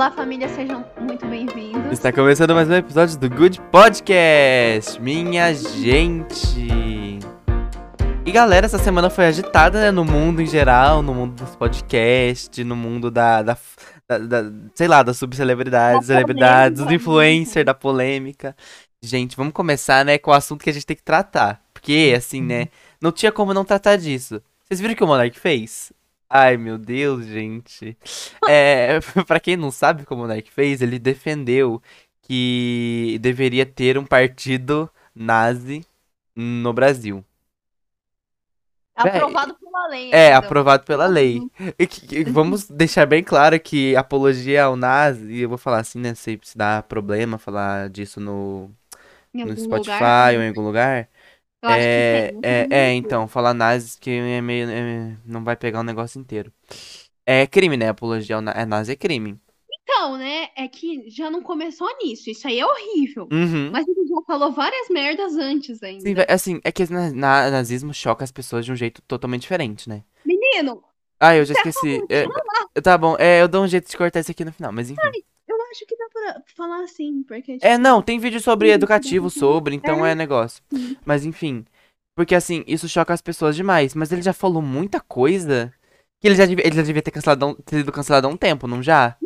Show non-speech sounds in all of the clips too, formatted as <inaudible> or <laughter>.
Olá, família, sejam muito bem-vindos. Está começando mais um episódio do Good Podcast, minha gente. E galera, essa semana foi agitada, né, no mundo em geral, no mundo dos podcasts, no mundo da, da, da, da sei lá, das subcelebridades, Da celebridades, dos polêmica. influencers, da polêmica. Gente, vamos começar, né, com o assunto que a gente tem que tratar. Porque, assim, né, não tinha como não tratar disso. Vocês viram o que o Monark fez? Ai, meu Deus, gente. É, <laughs> pra quem não sabe o que o Monark fez, ele defendeu que deveria ter um partido nazi no Brasil. Aprovado pela lei. É, ainda. aprovado pela lei. Que- que- vamos <laughs> deixar bem claro que apologia ao nazi, eu vou falar assim, né, se, se dá problema falar disso no, no Spotify lugar. ou em algum lugar. Eu acho É, que tem. é, é, então, falar nazis que é meio, é, não vai pegar o negócio inteiro. É crime, né? Apologia é, nazi é crime. Então, né, é que já não começou nisso. Isso aí é horrível. Uhum. Mas ele já falou várias merdas antes ainda. Sim, assim, é que na, na- nazismo choca as pessoas de um jeito totalmente diferente, né? Menino, Ah, eu já esqueci. É, é, tá bom, é, eu dou um jeito de cortar isso aqui no final, mas enfim. eu acho que dá pra falar assim, porque... É, não, tem vídeo sobre Sim, educativo <laughs> sobre, então é É. negócio. Sim. Mas enfim. Porque assim, isso choca as pessoas demais. Mas ele já falou muita coisa que ele já devia, ele já devia ter cancelado, ter sido cancelado há um tempo, não já?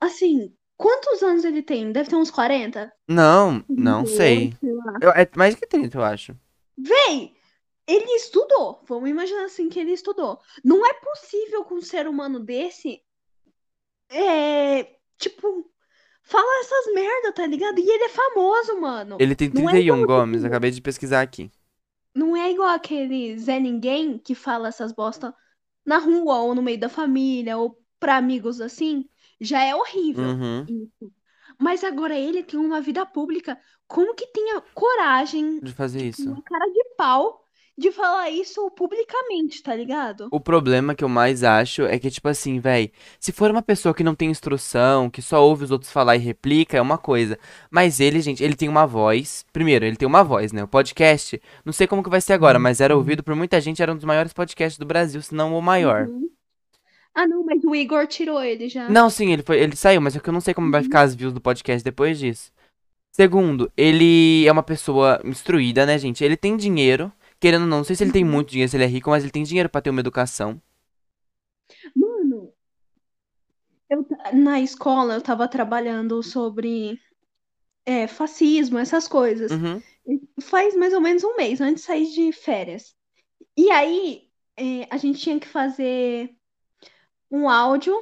Assim, quantos anos ele tem? Deve ter uns 40? Não, não sei. Eu- é mais que 30, eu acho. Véi, ele estudou. Vamos imaginar assim que ele estudou. Não é possível que um ser humano desse é, tipo, fala essas merda, tá ligado? E ele é famoso, mano. Ele tem Não é 31, igual Gomes, acabei de pesquisar aqui. Não é igual aquele Zé Ninguém que fala essas bosta na rua ou no meio da família ou pra amigos assim. Já é horrível Uhum. isso. Mas agora ele tem uma vida pública. Como que tenha coragem, De fazer isso. uma cara de pau, de falar isso publicamente, tá ligado? O problema que eu mais acho é que, tipo assim, véi, se for uma pessoa que não tem instrução, que só ouve os outros falar e replica, é uma coisa. Mas ele, gente, ele tem uma voz. Primeiro, ele tem uma voz, né? O podcast, não sei como que vai ser agora, mas era ouvido por muita gente, era um dos maiores podcasts do Brasil, se não o maior. Uhum. Ah, não, mas o Igor tirou ele já. Não, sim, ele foi, ele saiu, mas é que eu não sei como vai ficar as views do podcast depois disso. Segundo, ele é uma pessoa instruída, né, gente? Ele tem dinheiro, querendo ou não, não sei se ele tem muito dinheiro, se ele é rico, mas ele tem dinheiro pra ter uma educação. Mano, eu, na escola eu tava trabalhando sobre é, fascismo, essas coisas. Uhum. Faz mais ou menos um mês antes de sair de férias. E aí, é, a gente tinha que fazer um áudio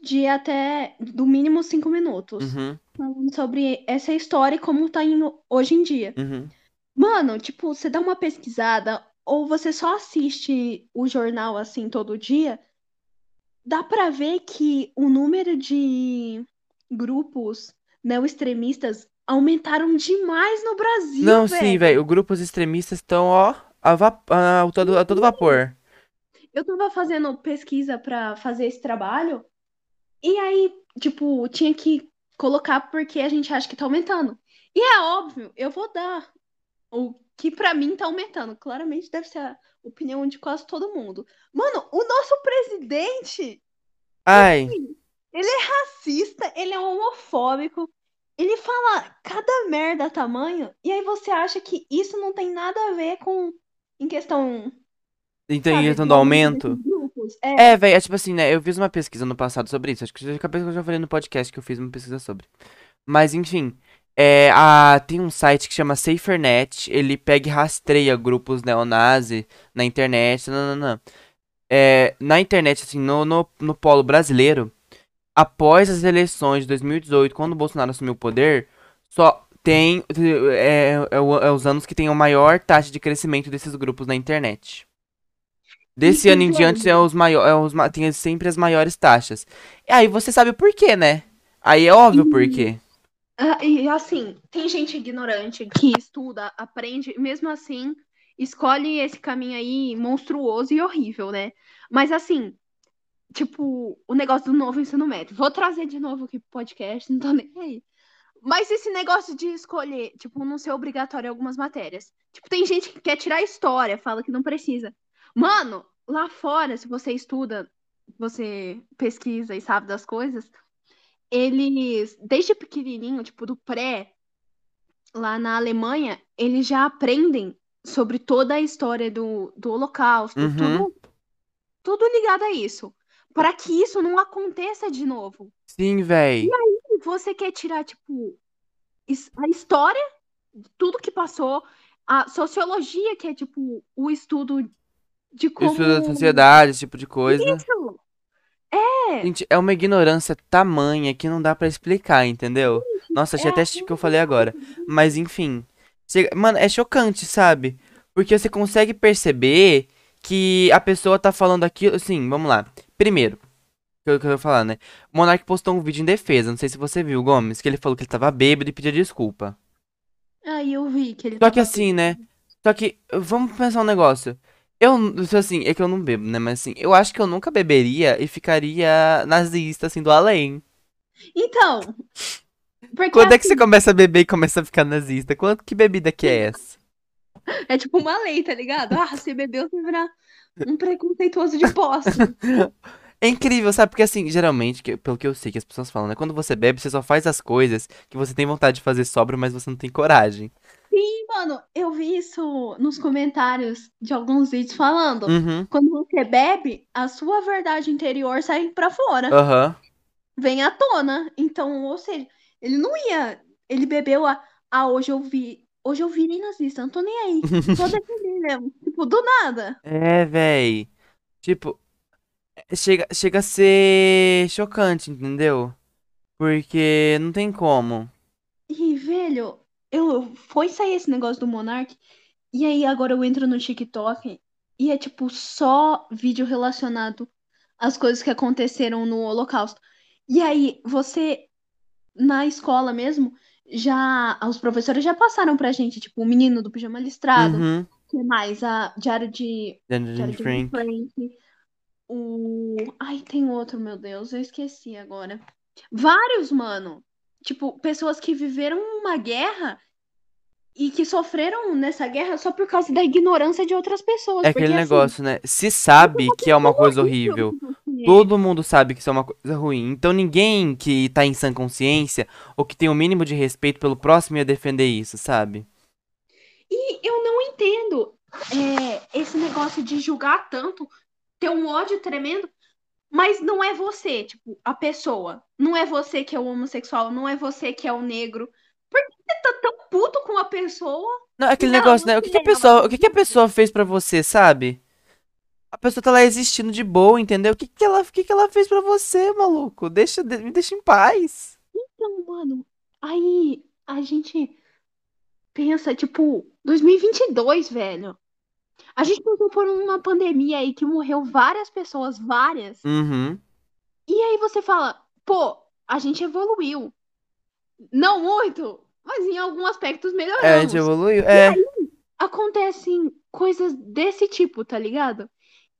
de até, do mínimo, cinco minutos. Uhum. Falando sobre essa história e como tá indo hoje em dia. Uhum. Mano, tipo, você dá uma pesquisada ou você só assiste o jornal assim todo dia, dá pra ver que o número de grupos neo-extremistas aumentaram demais no Brasil, Não, sim, velho. Os grupos extremistas estão, ó, a, a, a todo, a todo vapor. Eu tava fazendo pesquisa pra fazer esse trabalho e aí, tipo, tinha que colocar porque a gente acha que tá aumentando. E é óbvio, eu vou dar o que pra mim tá aumentando. Claramente deve ser a opinião de quase todo mundo. Mano, o nosso presidente, Ai, ele é racista, ele é homofóbico, ele fala cada merda tamanho, e aí você acha que isso não tem nada a ver com em questão, então sabe, isso do do aumento. É, É, velho, é tipo assim, né? Eu fiz uma pesquisa no passado sobre isso. Acho que já acabei que eu já falei no podcast que eu fiz uma pesquisa sobre. Mas enfim, é, a, tem um site que chama SaferNet. Ele pega e rastreia grupos neonazi na internet. Não, não, não. É, na internet, assim, no, no, no polo brasileiro, após as eleições de 2018, quando o Bolsonaro assumiu o poder, só tem. É, é é os anos que tem a maior taxa de crescimento desses grupos na internet. Desse E ano em os diante é os maiores, é tem sempre as maiores taxas. E aí você sabe o porquê, né? Aí é óbvio o porquê. Ah, E assim, tem gente ignorante que estuda, aprende, mesmo assim escolhe esse caminho aí monstruoso e horrível, né? Mas assim, tipo, o negócio do novo ensino médio. Vou trazer de novo aqui pro podcast, não tô nem aí. Mas esse negócio de escolher, tipo, não ser obrigatório em algumas matérias. Tipo, tem gente que quer tirar história, fala que não precisa. Mano, lá fora, se você estuda, você pesquisa e sabe das coisas, eles, desde pequenininho, tipo, do pré, lá na Alemanha, eles já aprendem sobre toda a história do, do Holocausto, Uhum. tudo, tudo ligado a isso. Para que isso não aconteça de novo. Sim, véi. E você quer tirar, tipo, a história, tudo que passou, a sociologia, que é, tipo, o estudo de como. Isso da sociedade, esse tipo de coisa. Isso. É, Gente, é uma ignorância tamanha que não dá pra explicar, entendeu? Nossa, achei é até o que eu falei agora. Mas enfim. Mano, é chocante, sabe? Porque você consegue perceber que a pessoa tá falando aquilo. Assim, vamos lá. Primeiro, que eu, que eu ia falar, né? O Monark postou um vídeo em defesa. Não sei se você viu, Gomes, que ele falou que ele tava bêbado e pedia desculpa. Aí eu vi que ele Só que assim, né? Só que, vamos pensar um negócio. Eu, isso assim, é que eu não bebo, né? Mas assim, eu acho que eu nunca beberia e ficaria nazista, assim, do além. Então, Quando é que você assim, começa a beber e começa a ficar nazista? Quanto, que bebida que é essa? é tipo uma lei, tá ligado? Ah, você bebeu, você vai virar um preconceituoso de posse. <laughs> É incrível, sabe? Porque assim, geralmente, que- pelo que eu sei que as pessoas falam, né? Quando você bebe, você só faz as coisas que você tem vontade de fazer sóbrio, mas você não tem coragem. Sim, mano, eu vi isso nos comentários de alguns vídeos falando. Uhum. Quando você bebe, a sua verdade interior sai pra fora, Aham. vem à tona. Então, ou seja, ele não ia. Ele bebeu a. Ah, hoje eu vi. Hoje eu virei nazista, não tô nem aí. <laughs> Só defender mesmo. Tipo, do nada. É, véi. Tipo, é, chega, chega a ser chocante, entendeu? Porque não tem como. E, velho, eu foi sair esse negócio do Monark, e aí agora eu entro no TikTok e é tipo só vídeo relacionado às coisas que aconteceram no Holocausto. E aí você na escola mesmo, já os professores já passaram pra gente, tipo, o menino do pijama listrado, Uhum. que mais a Diário de Diário de Frank. Frank, o ai, tem outro, meu Deus, eu esqueci agora. Vários, mano. Tipo, pessoas que viveram uma guerra e que sofreram nessa guerra só por causa da ignorância de outras pessoas. É Porque, aquele assim, negócio, né? Se sabe que é uma coisa horrível. você- Todo mundo sabe que isso é uma coisa ruim. Então ninguém que tá em sã consciência ou que tem o mínimo de respeito pelo próximo ia defender isso, sabe? E eu não entendo é, esse negócio de julgar tanto, ter um ódio tremendo, mas não é você, tipo, a pessoa. Não é você que é o homossexual, não é você que é o negro. Por que você tá tão puto com a pessoa? Não, é aquele negócio, né? O que, que a pessoa, o que, que a pessoa fez pra você, sabe? A pessoa tá lá existindo de boa, entendeu? O que, que, ela, o que, que ela fez pra você, maluco? Deixa, de- me deixa em paz. Então, mano, aí a gente pensa, tipo, 2022, velho. A gente passou por uma pandemia aí que morreu várias pessoas, várias. Uhum. E aí você fala, pô, a gente evoluiu. Não muito, mas em alguns aspectos É, a melhoramos. gente evoluiu. É. Acontecem coisas desse tipo, tá ligado?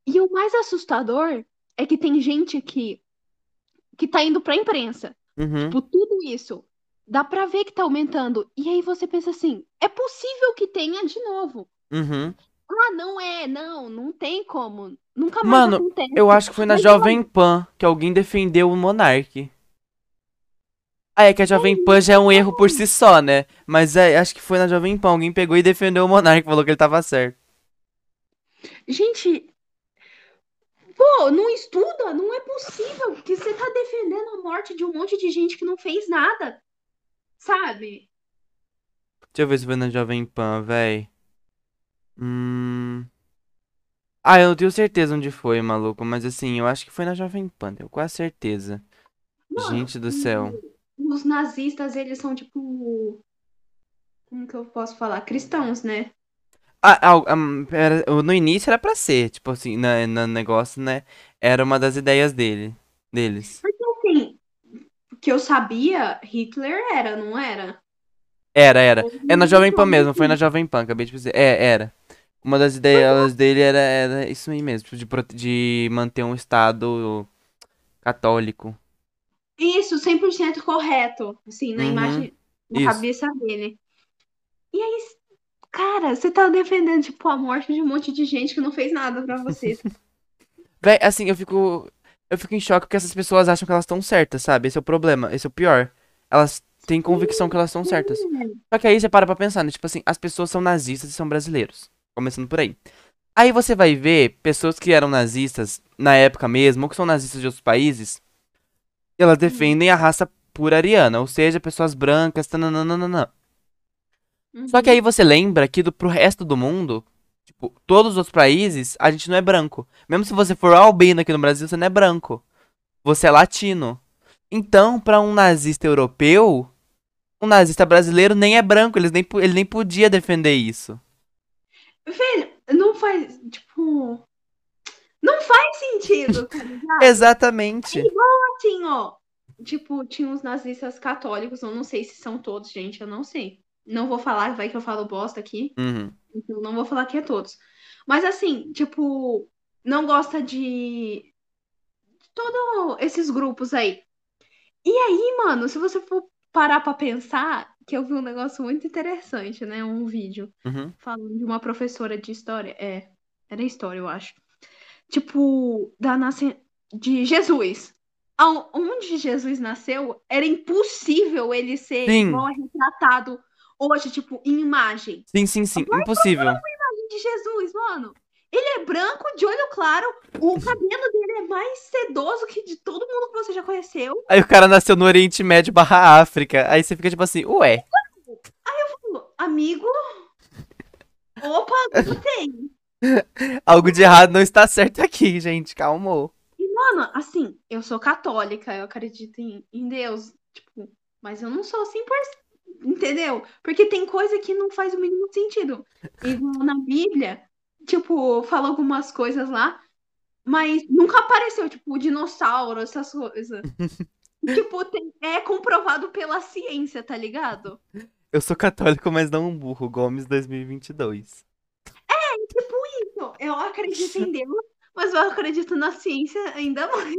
E o mais assustador é que tem gente que, que tá indo pra imprensa. Uhum. Tipo, tudo isso. Dá pra ver que tá aumentando. E aí você pensa assim, é possível que tenha de novo. Uhum. Ah, não é, não, não tem como. Nunca mais Mano, acontece. Eu acho que foi na Mas, Jovem Pan que alguém defendeu o Monark. Ah, é que a Jovem Pan já é um erro por si só, né? Mas é, acho que foi na Jovem Pan. Alguém pegou e defendeu o Monark, falou que ele tava certo. Gente, pô, não estuda? Não é possível que você tá defendendo a morte de um monte de gente que não fez nada. Sabe? Deixa eu ver se foi na Jovem Pan, véi. Hum. Ah, eu não tenho certeza onde foi, maluco. Mas assim, eu acho que foi na Jovem Pan, tenho quase certeza. Mano, Gente do céu. Os nazistas, eles são tipo. Como que eu posso falar? Cristãos, né? Ah, ah, hum, era- no início era pra ser, tipo assim, na, no negócio, né? Era uma das ideias dele, deles. Porque assim, que eu sabia, Hitler era, não era? Era, era. É na Jovem Pan mesmo, foi na Jovem Pan, acabei de dizer. É, era. Uma das ideias dele era, era isso aí mesmo, tipo, de, de manter um Estado católico. Isso, 100% correto, assim, na Uhum, imagem, na isso. cabeça dele. E aí, cara, você tá defendendo, tipo, a morte de um monte de gente que não fez nada pra você. <laughs> Véi, assim, eu fico. Eu fico em choque porque essas pessoas acham que elas estão certas, sabe? Esse é o problema, esse é o pior. Elas têm convicção que elas estão certas. Só que aí você para pra pensar, né? Tipo assim, as pessoas são nazistas e são brasileiros. Começando por aí. Aí você vai ver pessoas que eram nazistas na época mesmo, ou que são nazistas de outros países, elas defendem a raça pura ariana, ou seja, pessoas brancas, tananana. Só que aí você lembra que do, pro resto do mundo, tipo, todos os outros países, a gente não é branco. Mesmo se você for albino aqui no Brasil, você não é branco. Você é latino. Então, pra um nazista europeu, um nazista brasileiro nem é branco, ele nem, ele nem podia defender isso. Velho, não faz, tipo, não faz sentido, tá ligado? <laughs> Exatamente. É igual assim, ó. Tipo, tinha uns nazistas católicos, eu não sei se são todos, gente, eu não sei. Não vou falar, vai que eu falo bosta aqui. Uhum. Então não vou falar que é todos. Mas assim, tipo, não gosta de todos esses grupos aí. E aí, mano, se você for parar pra pensar, que eu vi um negócio muito interessante, né? Um vídeo Uhum. falando de uma professora de história. É, era história, eu acho. Tipo, da nasce... de Jesus. Onde Jesus nasceu, era impossível ele ser Sim. igual retratado hoje, tipo, em imagem. Sim, sim, sim. Impossível. de Jesus, mano. Ele é branco, de olho claro, o cabelo dele é mais sedoso que de todo mundo que você já conheceu. Aí o cara nasceu no Oriente Médio barra África. Aí você fica tipo assim, ué. Amigo. Opa, gostei. <laughs> Algo de errado não está certo aqui, gente. Calmou. Mano, assim, eu sou católica, eu acredito em, em Deus, tipo, mas eu não sou 100%, entendeu? Porque tem coisa que não faz o mínimo sentido. Igual na Bíblia, tipo, fala algumas coisas lá, mas nunca apareceu, tipo, dinossauro, essas coisas. <laughs> tipo, tem- é comprovado pela ciência, tá ligado? Eu sou católico, mas não um burro. Gomes 2022. Tipo isso, eu acredito em Deus, mas eu acredito na ciência ainda mais.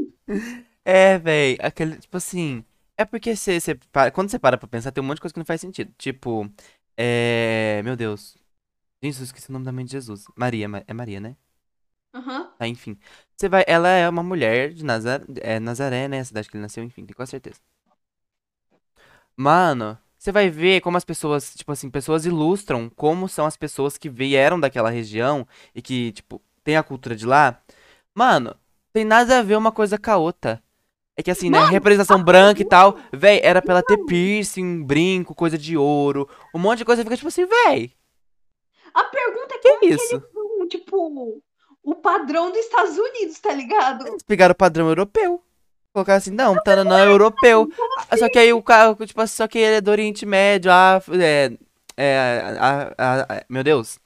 É, véi. Aquele, tipo assim. É porque você, você quando você para pra pensar, tem um monte de coisa que não faz sentido. Tipo, é. Meu Deus. Gente, eu esqueci o nome da mãe de Jesus. Maria, Ma- é Maria, né? Aham. Tá, enfim. Você vai. Ela é uma mulher de Nazaré, é, Nazaré, né? A cidade que ele nasceu, enfim, tenho quase certeza. Mano, você vai ver como as pessoas, tipo assim, pessoas ilustram como são as pessoas que vieram daquela região e que, tipo, tem a cultura de lá. Mano, tem nada a ver uma coisa com a outra. É que assim, né? Mano, Representação branca e tal. Véi, era pra ela ter piercing, brinco, coisa de ouro. Um monte de coisa. Fica tipo assim, véi. A pergunta é Que como que isso? eles são, tipo, o padrão dos Estados Unidos, tá ligado? Eles pegaram o padrão europeu. Colocaram assim, não, não é europeu. Ah, Só que aí o cara, tipo assim, só que ele é do Oriente Médio, é, é, a- a- a- meu Deus,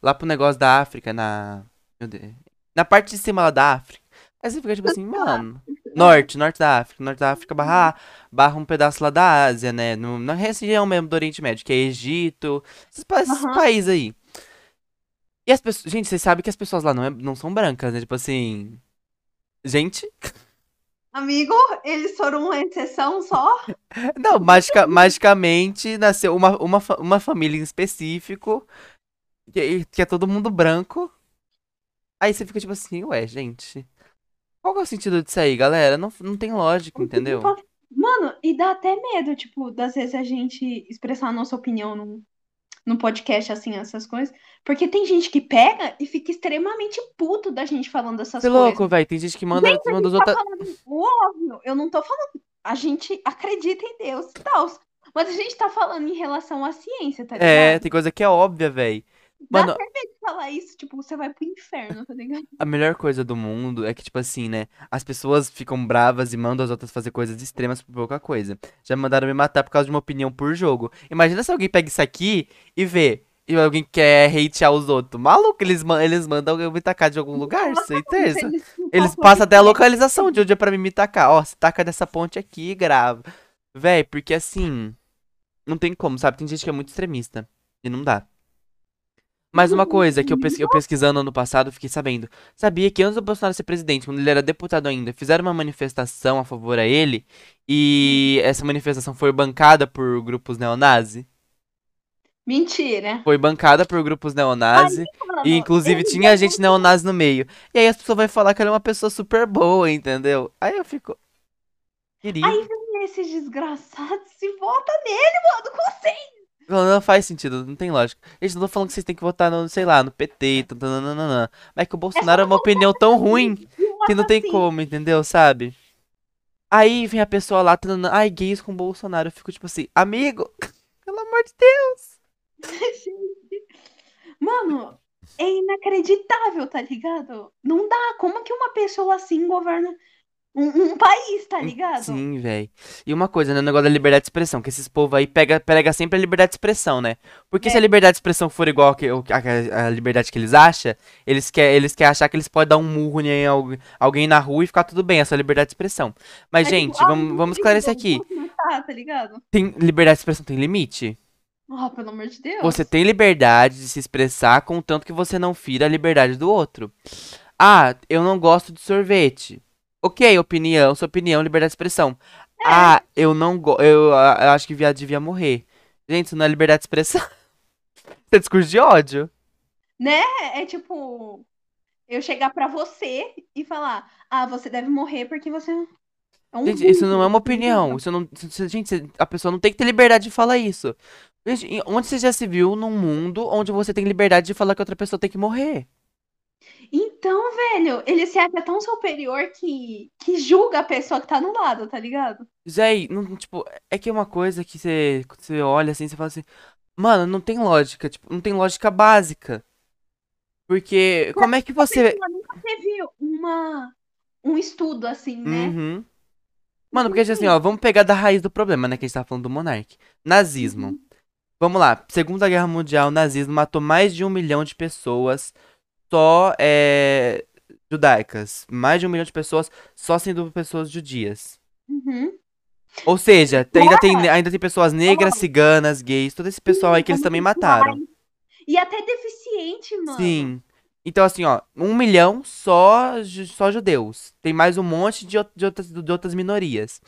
lá pro negócio da África, na, Deus, na parte de cima lá da África. Aí você fica tipo assim, mano, norte, norte da África, norte da África barra, barra um pedaço lá da Ásia, né, no, na região mesmo do Oriente Médio, que é Egito, esses, esses Aham. países aí. E as pessoas, gente, vocês sabem que as pessoas lá não, é- não são brancas, né, tipo assim, gente... Amigo, eles foram uma exceção só. <laughs> Não, magica- magicamente nasceu uma, uma, uma família em específico, que, que é todo mundo branco. Aí você fica tipo assim, ué, gente. Qual que é o sentido disso aí, galera? Não, não tem lógica, entendeu? Mano, e dá até medo, tipo, das vezes a gente expressar a nossa opinião num, num podcast, assim, essas coisas. Porque tem gente que pega e fica extremamente puto da gente falando essas Você é coisas. louco, velho. Tem gente que manda, Gente, manda os gente tá outros. falando o óbvio. Eu não tô falando. A gente acredita em Deus e tal. Mas a gente tá falando em relação à ciência, tá ligado? É, tem coisa que é óbvia, velho. Dá Mano, até medo de falar isso, tipo, você vai pro inferno, tá ligado? a melhor coisa do mundo é que, tipo assim, né? As pessoas ficam bravas e mandam as outras fazer coisas extremas por pouca coisa. Já mandaram me matar por causa de uma opinião por jogo. Imagina se alguém pega isso aqui e vê. E alguém quer hatear os outros. Maluco, eles, ma- eles mandam eu me tacar de algum lugar, certeza. Eles passam até a localização de onde é pra mim me tacar. Ó, se taca dessa ponte aqui e grava. Véi, porque assim. Não tem como, sabe? Tem gente que é muito extremista. E não dá. Mais uma coisa que eu, pesqui- eu pesquisando ano passado, fiquei sabendo. Sabia que antes do Bolsonaro ser presidente, quando ele era deputado ainda, fizeram uma manifestação a favor a ele. E essa manifestação foi bancada por grupos neonazi. Mentira. Foi bancada por grupos neonazi. E inclusive tinha gente neonazi no meio. E aí as pessoas vão falar que ela é uma pessoa super boa, entendeu? Aí eu fico. Querido. Aí vem esses desgraçados e vota nele, mano, com vocês. Não, faz sentido, não tem lógica. Gente, não tô falando que vocês têm que votar no, sei lá, no PT, tananana. Mas que o Bolsonaro é uma opinião tão ruim que não tem assim. como, entendeu? Sabe? Aí vem a pessoa lá, ai, gays com Bolsonaro. Eu fico tipo assim, amigo, <laughs> pelo amor de Deus. <laughs> Mano, é inacreditável, tá ligado? Não dá. Como que uma pessoa assim governa um, um país, tá ligado? Sim, velho. E uma coisa, né? O negócio da liberdade de expressão, que esses povos aí pega, pega sempre a liberdade de expressão, né? Porque se a É. liberdade de expressão for igual a, a- a liberdade que eles acham, eles querem eles quer achar que eles podem dar um murro em al- alguém na rua e ficar tudo bem, é só liberdade de expressão. Mas, É gente, tipo, vamos, vamos esclarecer aqui. começar, tá ligado? Tem liberdade de expressão tem limite? Ah, pelo amor de Deus. Você tem liberdade de se expressar, contanto que você não fira a liberdade do outro. Ah, eu não gosto de sorvete. Ok, opinião, sua opinião, liberdade de expressão. É. Ah, eu não gosto. Eu, ah, eu acho que viado devia morrer. Gente, isso não é liberdade de expressão. <laughs> Isso é discurso de ódio. É, é tipo, eu chegar pra você e falar, ah, você deve morrer porque você é um Gente, isso não é uma opinião. Isso não. isso- gente, a pessoa não tem que ter liberdade de falar isso. Gente, onde você já se viu num mundo onde você tem liberdade de falar que outra pessoa tem que morrer? Então, velho, ele se acha tão superior que, que julga a pessoa que tá no lado, tá ligado? Zé, não, tipo, é que é uma coisa que você, você olha assim, você fala assim, mano, não tem lógica, tipo, não tem lógica básica. Porque, como é que você. Nunca teve uma, um estudo assim, né? Uhum. Mano, porque assim, ó, vamos pegar da raiz do problema, né, que a gente tava falando do Monark. Nazismo. Vamos lá, Segunda Guerra Mundial, o nazismo matou mais de um milhão de pessoas só, é, judaicas. Mais de um milhão de pessoas só sendo pessoas judias. Uhum. Ou seja, tem- ainda tem, ainda tem pessoas negras, ciganas, gays, todo esse pessoal aí que eles também mataram. E até deficiente, mano. Sim. Então, assim, ó, um milhão só, só judeus. Tem mais um monte de, de outras, de outras minorias.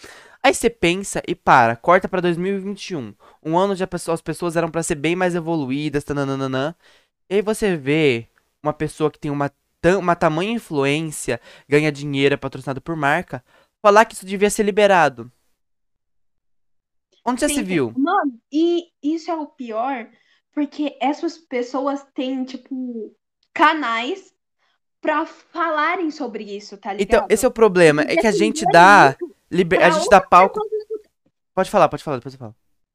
Aí você pensa e para, corta pra 2021. Um ano pessoa- as pessoas eram pra ser bem mais evoluídas, tananana. E aí você vê uma pessoa que tem uma, uma tamanha influência, ganha dinheiro, é patrocinado por marca, falar que isso devia ser liberado. Onde já se viu? Mano, e isso é o pior, porque essas pessoas têm, tipo, canais pra falarem sobre isso, tá ligado? Então, esse é o problema, é que a Defender gente dá, liber- a gente dá palco. Pode falar, pode falar, depois eu falo.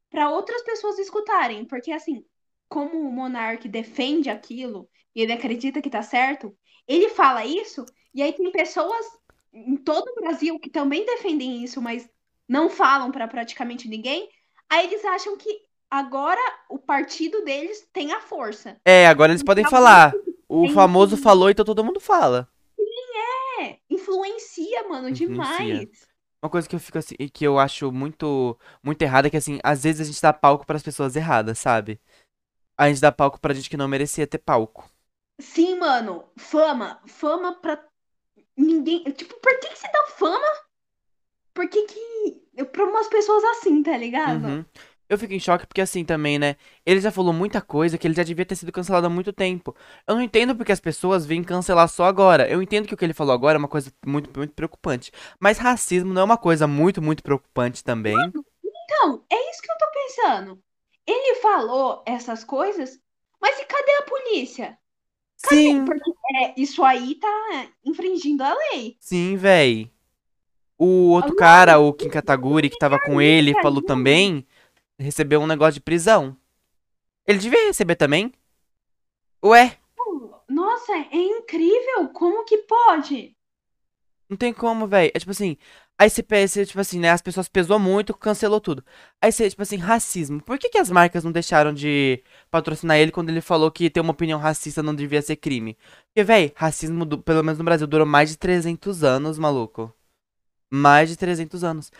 Pra outras pessoas escutarem, porque assim, como o Monark defende aquilo e ele acredita que tá certo, ele fala isso, e aí tem pessoas em todo o Brasil que também defendem isso, mas não falam pra praticamente ninguém. Aí eles acham que agora o partido deles tem a força. É, agora eles podem falar. O famoso falou, então todo mundo fala. É, influencia, mano, demais. Influencia. Uma coisa que eu fico assim, e que eu acho muito, muito errada é que assim, às vezes a gente dá palco pras pessoas erradas, sabe? A gente dá palco pra gente que não merecia ter palco. Sim, mano, fama, fama pra ninguém. Tipo, por que que você dá fama? Por que que. Pra umas pessoas assim, tá ligado? Uhum. Eu fico em choque porque assim também, né? Ele já falou muita coisa que ele já devia ter sido cancelado há muito tempo. Eu não entendo porque as pessoas vêm cancelar só agora. Eu entendo que o que ele falou agora é uma coisa muito, muito preocupante. Mas racismo não é uma coisa muito, muito preocupante também. Então, é isso que eu tô pensando. Ele falou essas coisas, mas e cadê a polícia? Sim, Porque é, isso aí tá infringindo a lei. sim, véi. O outro cara, o Kim Kataguri, que tava com ele, falou também, recebeu um negócio de prisão. Ele devia receber também? Ué, Nossa, é incrível. Como que pode? não tem como, véi. É tipo assim, aí você pensa, tipo assim, né, as pessoas pesou muito, cancelou tudo. Aí você, tipo assim, racismo. Por que que as marcas não deixaram de patrocinar ele quando ele falou que ter uma opinião racista não devia ser crime? Porque, véi, racismo, du- pelo menos no Brasil, durou mais de 300 anos, maluco. Mais de 300 anos.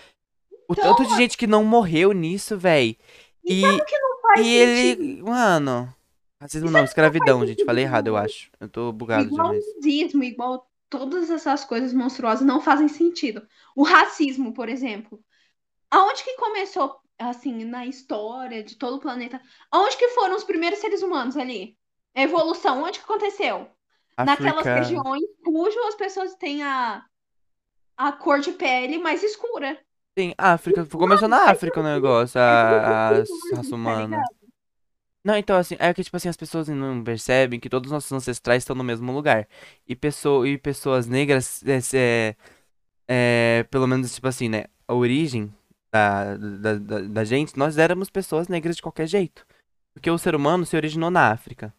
O Então, tanto de gente que não morreu nisso, véi. E, o que não faz e sentido? ele. Mano. Racismo E não, escravidão, faz gente. Falei errado, eu acho. Eu tô bugado Igual nazismo, igual todas essas coisas monstruosas não fazem sentido. O racismo, por exemplo. Aonde que começou assim, na história de todo o planeta. Onde que foram os primeiros seres humanos ali? A evolução, onde que aconteceu? Naquelas regiões cujo as pessoas têm a, a cor de pele mais escura. Sim, África. Começou na África o negócio, a, a É tudo raça tá humana. Não, então assim, é que tipo assim, as pessoas não percebem que todos os nossos ancestrais estão no mesmo lugar. E, pessoa, e pessoas negras, é, é, é, pelo menos tipo assim, né? A origem da, da, da, da gente, nós éramos pessoas negras de qualquer jeito. Porque o ser humano se originou na África.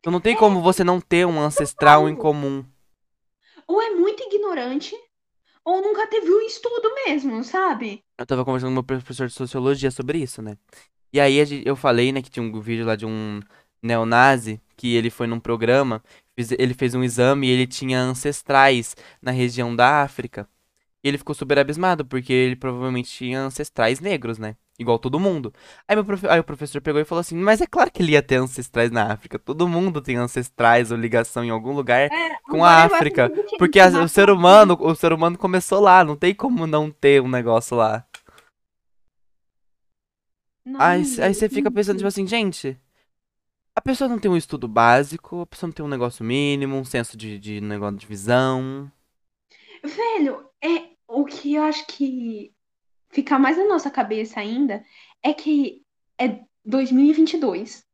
Então não tem como você não ter um ancestral em comum. Ou é muito ignorante, ou nunca teve um estudo mesmo, sabe? Eu tava conversando com meu professor de sociologia sobre isso, né? E aí eu falei, né, que tinha um vídeo lá de um neonazi, que ele foi num programa, ele fez um exame e ele tinha ancestrais na região da África. E ele ficou super abismado, porque ele provavelmente tinha ancestrais negros, né? Igual todo mundo. Aí, meu profe- aí o professor pegou e falou assim, mas é claro que ele ia ter ancestrais na África. Todo mundo tem ancestrais ou ligação em algum lugar É, com a África. Porque a- o ser humano, o ser humano começou lá, não tem como não ter um negócio lá. Não, Aí, c- aí você fica pensando, tipo assim, gente, a pessoa não tem um estudo básico, a pessoa não tem um negócio mínimo, um senso de, de negócio de visão. Velho, é o que eu acho que fica mais na nossa cabeça ainda é que é 2022.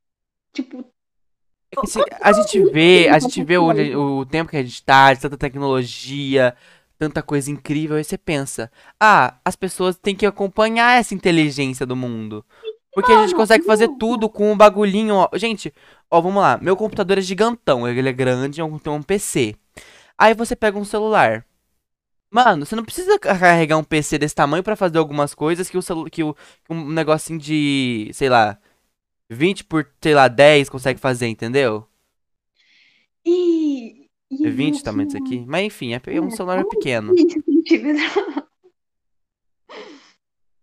Tipo, É que se- a gente vê, a gente vê onde, o tempo que a gente tá, de tanta tecnologia, tanta coisa incrível, aí você pensa, ah, as pessoas têm que acompanhar essa inteligência do mundo. Porque a gente consegue fazer tudo com um bagulhinho, ó. Gente, ó, vamos lá. Meu computador é gigantão, ele é grande, é tem um PC. Aí você pega um celular. Mano, você não precisa ca- carregar um PC desse tamanho pra fazer algumas coisas que o celu que, o, que um negocinho de, sei lá, 20 por, sei lá, 10 consegue fazer, entendeu? E É 20 o o tamanho disso que aqui. Mas enfim, é, é um é, celular pequeno. <laughs> 20 centímetros.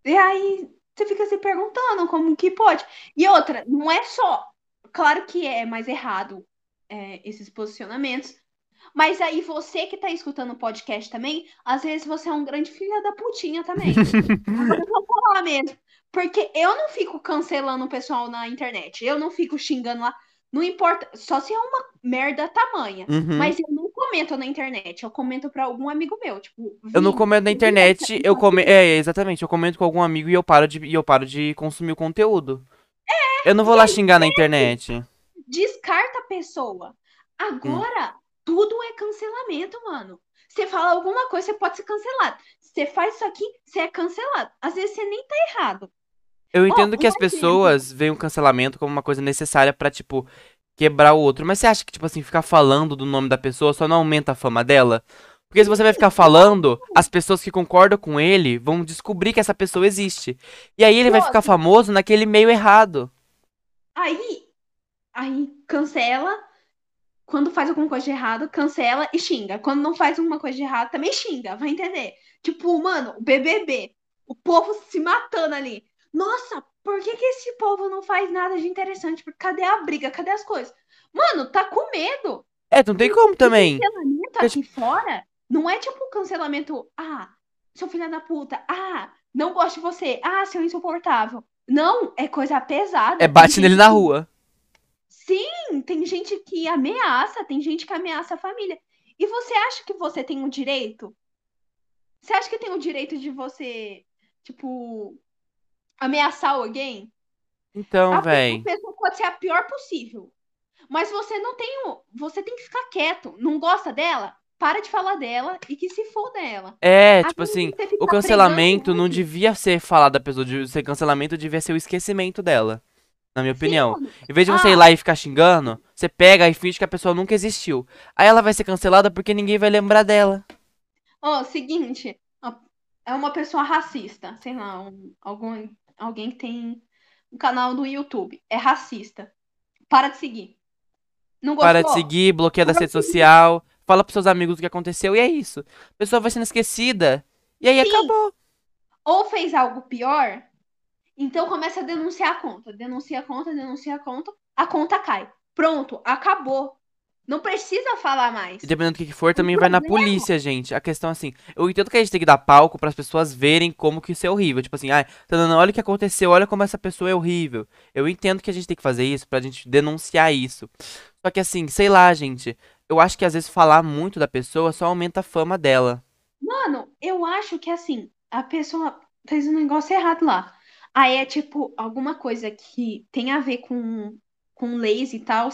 E aí você fica se perguntando como que pode. E outra, não é só. Claro que é mais errado é, esses posicionamentos. Mas aí você que tá escutando o podcast também, às vezes você é um grande filho da putinha também. <laughs> Eu vou falar mesmo. Porque eu não fico cancelando o pessoal na internet. Eu não fico xingando lá. Não importa. Só se é uma merda tamanha. Uhum. Mas eu não comento na internet. Eu comento pra algum amigo meu. Tipo, Eu não comento na internet, eu comento. É, exatamente, eu comento com algum amigo e eu paro de, e eu paro de consumir o conteúdo. Eu não vou lá xingar na internet. descarta a pessoa. Hum. Agora, tudo é cancelamento, mano. Você fala alguma coisa, você pode ser cancelado. Você faz isso aqui, você é cancelado. Às vezes você nem tá errado. Eu entendo que um as exemplo. pessoas veem o cancelamento como uma coisa necessária pra, tipo, quebrar o outro. Mas você acha que, tipo assim, ficar falando do nome da pessoa só não aumenta a fama dela? Porque se você vai ficar falando, as pessoas que concordam com ele vão descobrir que essa pessoa existe. E aí ele vai ficar famoso naquele meio errado. Aí, aí cancela. Quando faz alguma coisa de errado, cancela e xinga. Quando não faz alguma coisa de errado, também xinga. Vai entender? Tipo, mano, o BBB. O povo se matando ali. Nossa, por que que esse povo não faz nada de interessante? Porque Cadê a briga? Cadê as coisas? Mano, tá com medo. É, não tem como também. cancelamento Porque, aqui fora não é tipo cancelamento, ah, seu filho da puta, ah, não gosto de você, ah, seu insuportável. Não, é coisa pesada. É bate nele na rua. Sim, tem gente que ameaça, tem gente que ameaça a família. E você acha que você tem o direito? Você acha que tem o direito de você, tipo, ameaçar alguém? Então, véi. a pessoa pode ser a pior possível. Mas você não tem o. Você tem que ficar quieto. Não gosta dela? Para de falar dela e que se for dela. É, tipo assim, o cancelamento não devia ser falar da pessoa, ser cancelamento devia ser o esquecimento dela. Na minha Sim, opinião. mano. Em vez de você ir Ah, lá e ficar xingando, você pega e finge que a pessoa nunca existiu. Aí ela vai ser cancelada porque ninguém vai lembrar dela. ó, seguinte. ó, É uma pessoa racista. Sei lá, um- algum, alguém que tem um canal no YouTube. É racista. Para de seguir. Não Para de gostou? seguir, bloqueia da rede social, fala pros seus amigos o que aconteceu e é isso. A pessoa vai sendo esquecida. E aí Sim. acabou. Ou fez algo pior, então começa a denunciar a conta. Denuncia a conta, denuncia a conta, a conta cai. Pronto, acabou. Não precisa falar mais. E dependendo do que que for, O também vai na polícia, gente. A questão assim, eu entendo que a gente tem que dar palco pras pessoas verem como que isso é horrível. Tipo assim, ai, Tanana, olha o que aconteceu, olha como essa pessoa é horrível. Eu entendo que a gente tem que fazer isso pra gente denunciar isso. Só que assim, sei lá, gente. Eu acho que às vezes falar muito da pessoa só aumenta a fama dela. Mano, eu acho que assim, a pessoa fez um negócio errado lá. Aí é tipo, alguma coisa que tem a ver com, com leis e tal.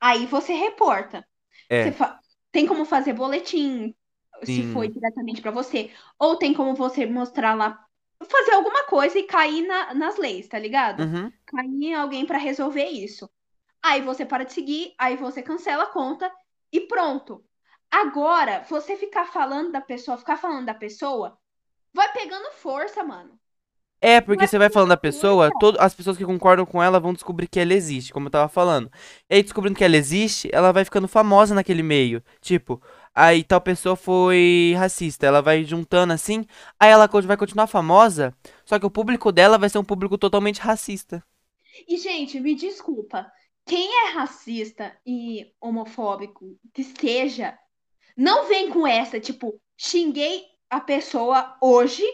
Aí você reporta. É. Você fa- Tem como fazer boletim, se Sim. foi diretamente pra você. Ou tem como você mostrar lá, fazer alguma coisa e cair na- nas leis, tá ligado? Uhum. cair em alguém pra resolver isso. Aí você para de seguir, aí você cancela a conta e pronto. Agora, você ficar falando da pessoa, ficar falando da pessoa, vai pegando força, mano. É, porque Mas você vai falando da pessoa, coisa. todo, as pessoas que concordam com ela vão descobrir que ela existe, como eu tava falando. E aí, descobrindo que ela existe, ela vai ficando famosa naquele meio. Tipo, aí tal pessoa foi racista, ela vai juntando assim, aí ela vai continuar famosa, só que o público dela vai ser um público totalmente racista. E, gente, me desculpa. Quem é racista e homofóbico que seja, não vem com essa, tipo, xinguei a pessoa hoje,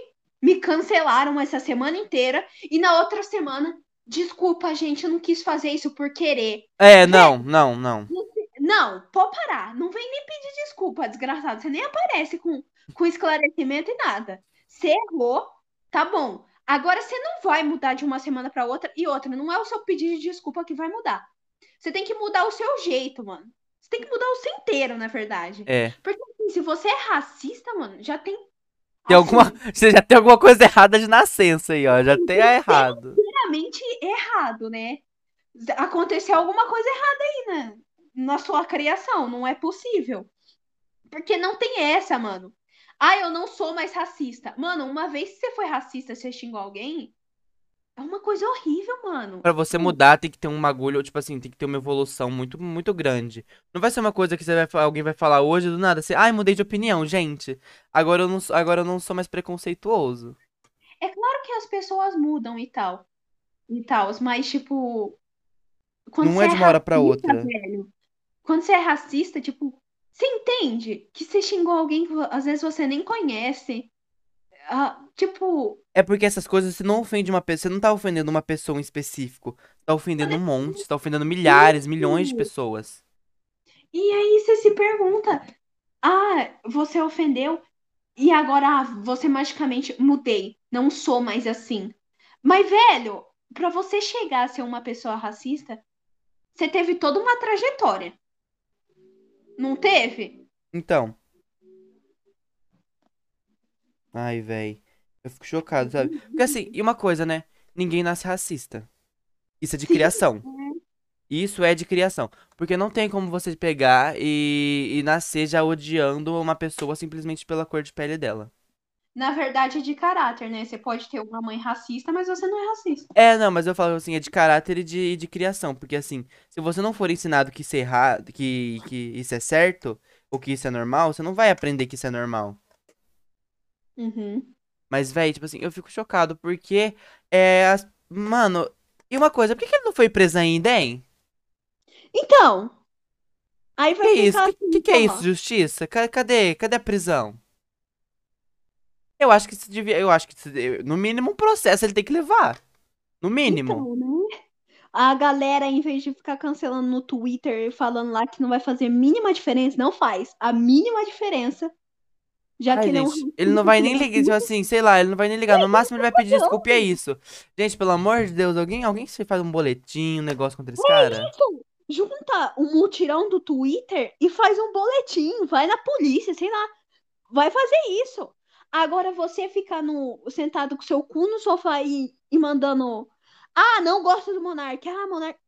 me cancelaram essa semana inteira, e na outra semana, desculpa, gente, eu não quis fazer isso por querer. É, não, não, não. Não, pode parar. Não vem nem pedir desculpa, desgraçado. Você nem aparece com, com esclarecimento e nada. Você errou, tá bom. Agora você não vai mudar de uma semana pra outra e outra. Não é o seu pedido de desculpa que vai mudar. Você tem que mudar o seu jeito, mano. Você tem que mudar o seu inteiro, na verdade. É. Porque assim, se você é racista, mano, já tem. Tem alguma, <laughs> você já tem alguma coisa errada de nascença aí, ó, já tem errado. Realmente errado, né? Aconteceu alguma coisa errada aí, né? Na sua criação. Não é possível. Porque não tem essa, mano. Ah, eu não sou mais racista. Mano, uma vez que você foi racista, você xingou alguém, é uma coisa horrível, mano. Pra você mudar, tem que ter um bagulho, tipo assim, tem que ter uma evolução muito, muito grande. Não vai ser uma coisa que você vai, alguém vai falar hoje do nada, assim, ai, mudei de opinião, gente. Agora eu não, sou- agora eu não sou mais preconceituoso. É claro que as pessoas mudam e tal. E tal, mas tipo. Não é de uma hora pra outra. velho, quando você é racista, tipo, você entende que você xingou alguém que às vezes você nem conhece. Ah, tipo, É porque essas coisas, você não ofende uma pessoa, você não tá ofendendo uma pessoa em específico. Tá ofendendo um monte, você tá ofendendo milhares, milhões de pessoas. E aí você se pergunta: ah, você ofendeu e agora ah, você magicamente mudei, não sou mais assim. Mas, velho, pra você chegar a ser uma pessoa racista, você teve toda uma trajetória. Não teve? Então. Ai, véi. Eu fico chocado, sabe? Porque assim, e uma coisa, né? Ninguém nasce racista. Isso é de criação. Isso é de criação. Porque não tem como você pegar e, e nascer já odiando uma pessoa simplesmente pela cor de pele dela. Na verdade, é de caráter, né? Você pode ter uma mãe racista, mas você não é racista. É, não, mas eu falo assim, é de caráter e de, de criação. Porque assim, se você não for ensinado que isso é errado, que, que isso é certo, ou que isso é normal, você não vai aprender que isso é normal. Uhum. Mas, véi, tipo assim, eu fico chocado porque é. as- Mano, e uma coisa, por que, que ele não foi preso ainda, hein? Então, aí Que vai isso? ficar Que, assim, que que é pô. isso, justiça? Ca- Cadê? Cadê a prisão? Eu acho que se devia. Eu acho que se- no mínimo um processo ele tem que levar. No mínimo. Então, né? A galera, em vez de ficar cancelando no Twitter e falando lá que não vai fazer mínima diferença, não faz a mínima diferença. Já Ai, que ele é um gente, <laughs> ele não vai nem ligar, tipo assim, sei lá, ele não vai nem ligar. No máximo ele vai pedir desculpa e é isso. Gente, pelo amor de Deus, alguém, alguém se faz um boletim, um negócio contra esse cara? junta o mutirão do Twitter e faz um boletim, vai na polícia, sei lá. Vai fazer isso. Agora você ficar no, sentado com seu cu no sofá e, e mandando. Ah, não gosto do Monark. Ah, Monark.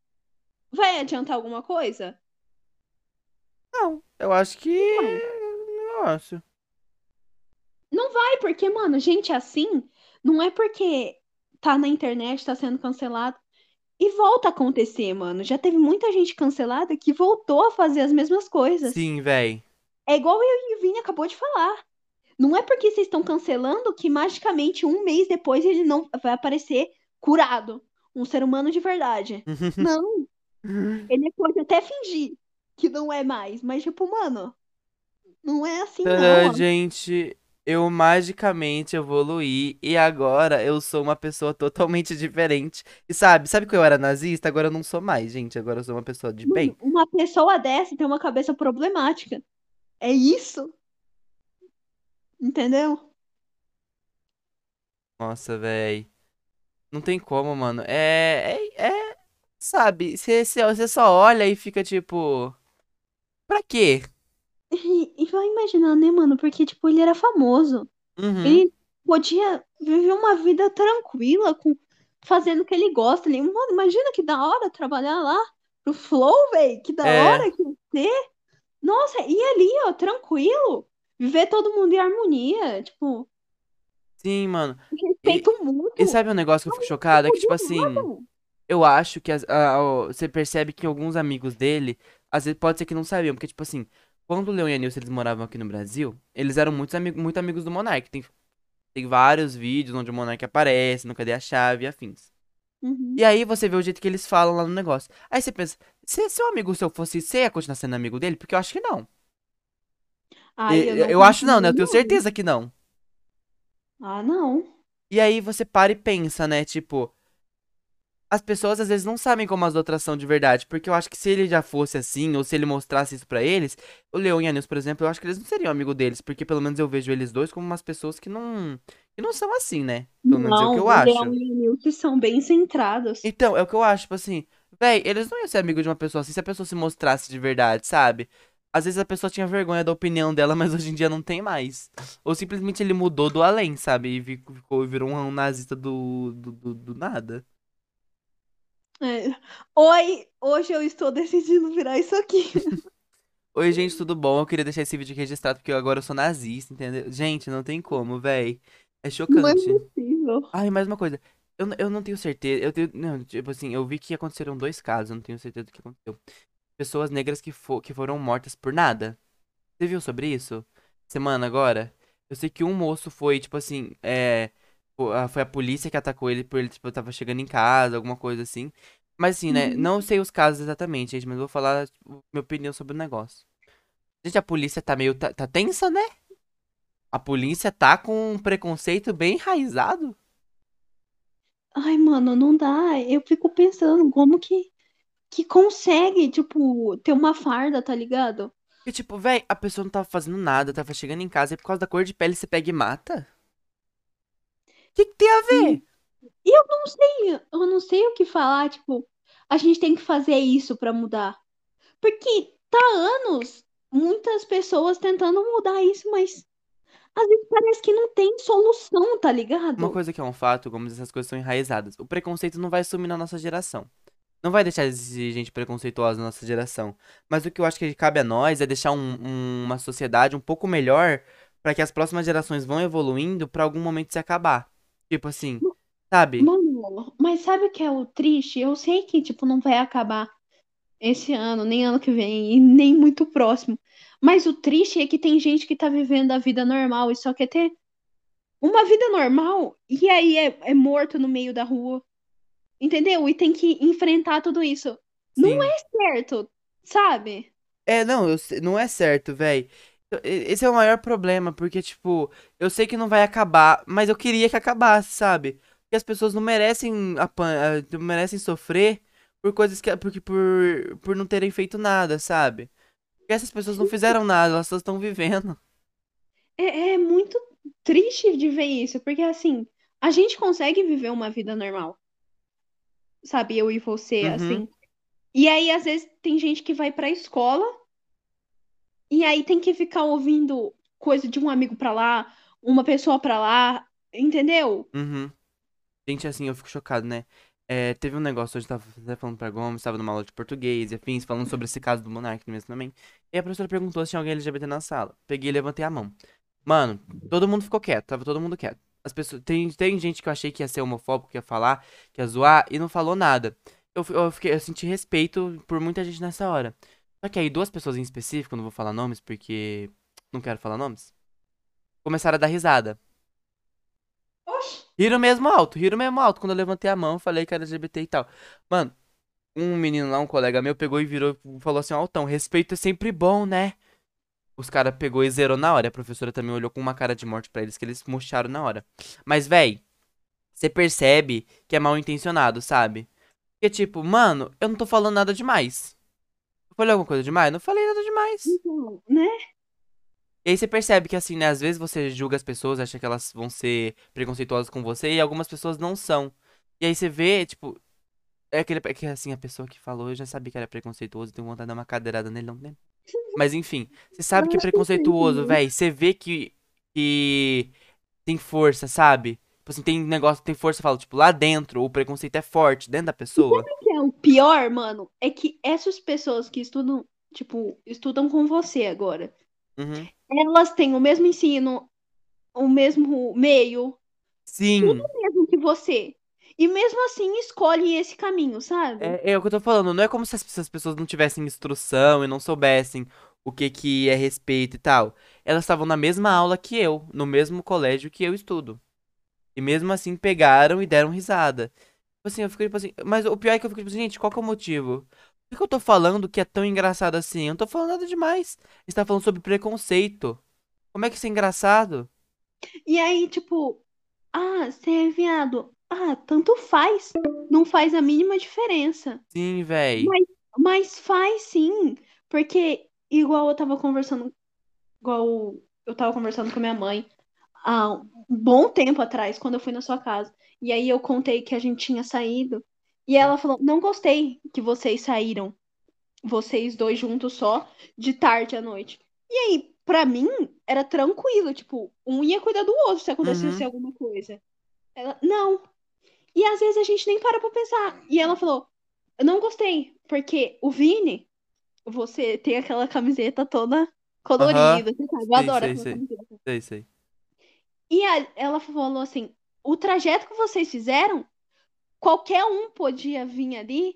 Vai adiantar alguma coisa? Não, eu acho que. Negócio. Não vai, porque, mano, gente assim, não é porque tá na internet, tá sendo cancelado. E volta a acontecer, mano. Já teve muita gente cancelada que voltou a fazer as mesmas coisas. Sim, véi. É igual eu e o Vini acabou de falar. Não é porque vocês estão cancelando que magicamente um mês depois ele não vai aparecer curado. Um ser humano de verdade. <laughs> Não, ele pode até fingir. que não é mais. Mas, tipo, mano, não é assim, Tadã, não. ó. gente, eu magicamente evoluí e agora eu sou uma pessoa totalmente <laughs> diferente. E sabe, sabe que eu era nazista? Agora eu não sou mais, gente. Agora eu sou uma pessoa de bem. Uma pessoa dessa tem uma cabeça problemática. É isso? Entendeu? Nossa, véi. Não tem como, mano. É, é, é, sabe, você só olha e fica tipo, pra quê? E, e vai imaginar, né, mano? Porque, tipo, ele era famoso. Uhum. Ele podia viver uma vida tranquila, com, fazendo o que ele gosta. Ele, mano, imagina que da hora trabalhar lá pro Flow, velho. Que da É, hora que ter. Nossa, e ali, ó, tranquilo. Viver todo mundo em harmonia. Tipo, sim, mano. E, respeito e mútuo. sabe um negócio que eu fico chocado? É que, tipo assim, eu acho que as- a- a- você percebe que alguns amigos dele, às vezes pode ser que não sabiam, porque, tipo assim, quando o Leon e a Nilce eles moravam aqui no Brasil, eles eram muitos amigos, muito amigos do Monark. Tem, tem vários vídeos onde o Monark aparece, no Cadê a Chave e afins. Uhum. E aí você vê o jeito que eles falam lá no negócio. Aí você pensa, se seu amigo seu fosse, você ia continuar sendo amigo dele? Porque eu acho que não. Ai, eu E- não Eu acho não, né? Eu tenho certeza que não. Ah, não. E aí você para e pensa, né? Tipo, as pessoas às vezes não sabem como as outras são de verdade. Porque eu acho que se ele já fosse assim, ou se ele mostrasse isso pra eles, o Leon e a Nilce, por exemplo, eu acho que eles não seriam amigo deles. Porque pelo menos eu vejo eles dois como umas pessoas que não. que não são assim, né? Pelo menos é o que Não, eu o acho. e o Nilce são bem centrados. Então, é o que eu acho, tipo assim, véi, eles não iam ser amigos de uma pessoa assim se a pessoa se mostrasse de verdade, sabe? Às vezes a pessoa tinha vergonha da opinião dela, <laughs> mas hoje em dia não tem mais. Ou simplesmente ele mudou do além, sabe? E ficou, virou um nazista do, do, do, do nada. É. Oi, hoje eu estou decidindo virar isso aqui. <laughs> Oi, gente, tudo bom? Eu queria deixar esse vídeo aqui registrado porque eu agora sou nazista, entendeu? Gente, não tem como, véi. É Não é chocante. possível. Ai, mais uma coisa. Eu, eu não tenho certeza. Eu tenho. Não, tipo assim, eu vi que aconteceram dois casos, eu não tenho certeza do que aconteceu. Pessoas negras que, fo que foram mortas por nada. Você viu sobre isso? Semana agora? Eu sei que um moço foi, tipo assim, é. A- Foi a polícia que atacou ele por ele, tipo, tava chegando em casa, alguma coisa assim. Mas assim, né? Uhum. Não sei os casos exatamente, gente, mas vou falar, tipo, minha opinião sobre o negócio. Gente, a polícia tá meio. Tá, tá tensa, né? A polícia tá com um preconceito bem enraizado. Ai, mano, não dá. Eu fico pensando como que, que consegue, tipo, ter uma farda, tá ligado? Porque, tipo, véi, a pessoa não tava fazendo nada, tava chegando em casa e por causa da cor de pele você pega e mata? O que, que tem a ver? E eu não sei, eu não sei o que falar, tipo, a gente tem que fazer isso pra mudar. Porque tá há anos muitas pessoas tentando mudar isso, mas às vezes parece que não tem solução, tá Uma ligado? coisa que é um fato, como essas coisas são enraizadas. O preconceito não vai sumir na nossa geração. Não vai deixar de existir gente preconceituosa na nossa geração. Mas o que eu acho que cabe a nós é deixar um- um- uma sociedade um pouco melhor pra que as próximas gerações vão evoluindo pra algum momento se acabar. Tipo assim, sabe? Mano, mas sabe o que é o triste? Eu sei que, tipo, não vai acabar esse ano, nem ano que vem, e nem muito próximo. Mas o triste é que tem gente que tá vivendo a vida normal e só quer ter uma vida normal e aí é, é morto no meio da rua. Entendeu? E tem que enfrentar tudo isso. Não Sim. é certo, sabe? É, não, eu não é certo, véi. Esse é o maior problema, porque, tipo, eu sei que não vai acabar, mas eu queria que acabasse, sabe? Porque as pessoas não merecem, não merecem sofrer por coisas que, porque, por, por não terem feito nada, sabe? Porque essas pessoas não fizeram nada, elas só estão vivendo. É, é muito triste de ver isso, porque assim, a gente consegue viver uma vida normal, sabe? Eu e você, Uhum, assim. E aí, às vezes, tem gente que vai pra escola e aí tem que ficar ouvindo coisa de um amigo pra lá, uma pessoa pra lá, entendeu? uhum. Gente, assim, eu fico chocado, né? É, teve um negócio hoje, eu tava até falando pra Gomes, tava numa aula de português e afins, falando sobre esse caso do Monark mesmo também. E a professora perguntou se tinha alguém LGBT na sala. Peguei e levantei a mão. Mano, todo mundo ficou quieto, tava todo mundo quieto. As pessoas, tem, tem gente que eu achei que ia ser homofóbico, que ia falar, que ia zoar, e não falou nada. Eu, eu, fiquei, eu senti respeito por muita gente nessa hora. Só que aí duas pessoas em específico, não vou falar nomes porque não quero falar nomes, começaram a dar risada. Oxi. Riram mesmo alto, riram mesmo alto. Quando eu levantei a mão, falei que era LGBT e tal. Mano, um menino lá, um colega meu, pegou e virou e falou assim, Altão, respeito é sempre bom, né? Os caras pegou e zerou na hora. A professora também olhou com uma cara de morte pra eles, que eles murcharam na hora. Mas, véi, você percebe que é mal intencionado, sabe? Porque, tipo, mano, eu não tô falando nada demais. Falei alguma coisa demais? Não falei nada demais. Então, né? E aí você percebe que, assim, né? Às vezes você julga as pessoas, acha que elas vão ser preconceituosas com você, e algumas pessoas não são. E aí você vê, tipo. É aquele. É que, assim, a pessoa que falou, eu já sabia que era preconceituoso, tenho vontade de dar uma cadeirada nele, não tem. <laughs> Mas enfim, você sabe que é preconceituoso, entendi. véi. Você vê que, que tem força, sabe? Tipo assim, tem negócio, tem força, fala, tipo, lá dentro, o preconceito é forte, dentro da pessoa. O que é o pior, mano, é que essas pessoas que estudam, tipo, estudam com você agora, Uhum. elas têm o mesmo ensino, o mesmo meio, Sim. mesmo que você. E mesmo assim escolhem esse caminho, sabe? É, é o que eu tô falando, não é como se as, se as pessoas não tivessem instrução e não soubessem o que que é respeito e tal. Elas estavam na mesma aula que eu, no mesmo colégio que eu estudo. E mesmo assim pegaram e deram risada. Tipo assim, eu fico tipo assim, mas o pior é que eu fico tipo, assim, gente, qual que é o motivo? Por que eu tô falando que é tão engraçado assim? Eu não tô falando nada demais. Você tá falando sobre preconceito. Como é que isso é engraçado? E aí, tipo, ah, você é viado. Ah, tanto faz. Não faz a mínima diferença. Sim, véi. Mas, mas faz sim. Porque, igual eu tava conversando, igual eu tava conversando com a minha mãe há um bom tempo atrás, quando eu fui na sua casa. E aí eu contei que a gente tinha saído. E ela falou: Não gostei que vocês saíram, vocês dois juntos só, de tarde à noite. E aí, pra mim, era tranquilo. Tipo, um ia cuidar do outro se acontecesse Uhum. alguma coisa. Ela, não. E às vezes a gente nem para pra pensar. E ela falou: Eu não gostei, porque o Vini, você tem aquela camiseta toda colorida, você sabe? Eu Sei, adoro sei, aquela sei. camiseta. Sei, sei. E a- ela falou assim: o trajeto que vocês fizeram, qualquer um podia vir ali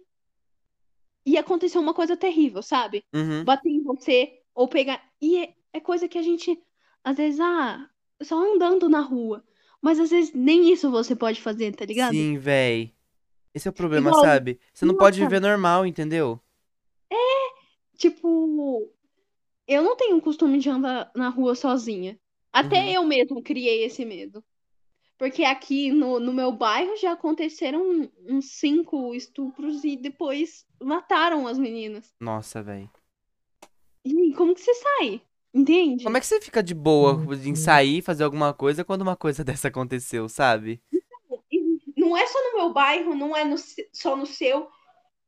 e acontecer uma coisa terrível, sabe? Uhum. Bater em você ou pegar. E é, é coisa que a gente, às vezes, ah, só andando na rua. Mas às vezes nem isso você pode fazer, tá ligado? Sim, véi. Esse é o problema, Igual, sabe? Você não pode nossa, viver normal, entendeu? tipo, eu não tenho o costume de andar na rua sozinha. Até Uhum. eu mesmo criei esse medo. Porque aqui no, no meu bairro já aconteceram uns cinco estupros e depois mataram as meninas. Nossa, véi. E como que você sai? Como Entende? é que você fica de boa em sair, fazer alguma coisa quando uma coisa <laughs> dessa aconteceu, sabe? Não é só no meu bairro, não é no só no seu,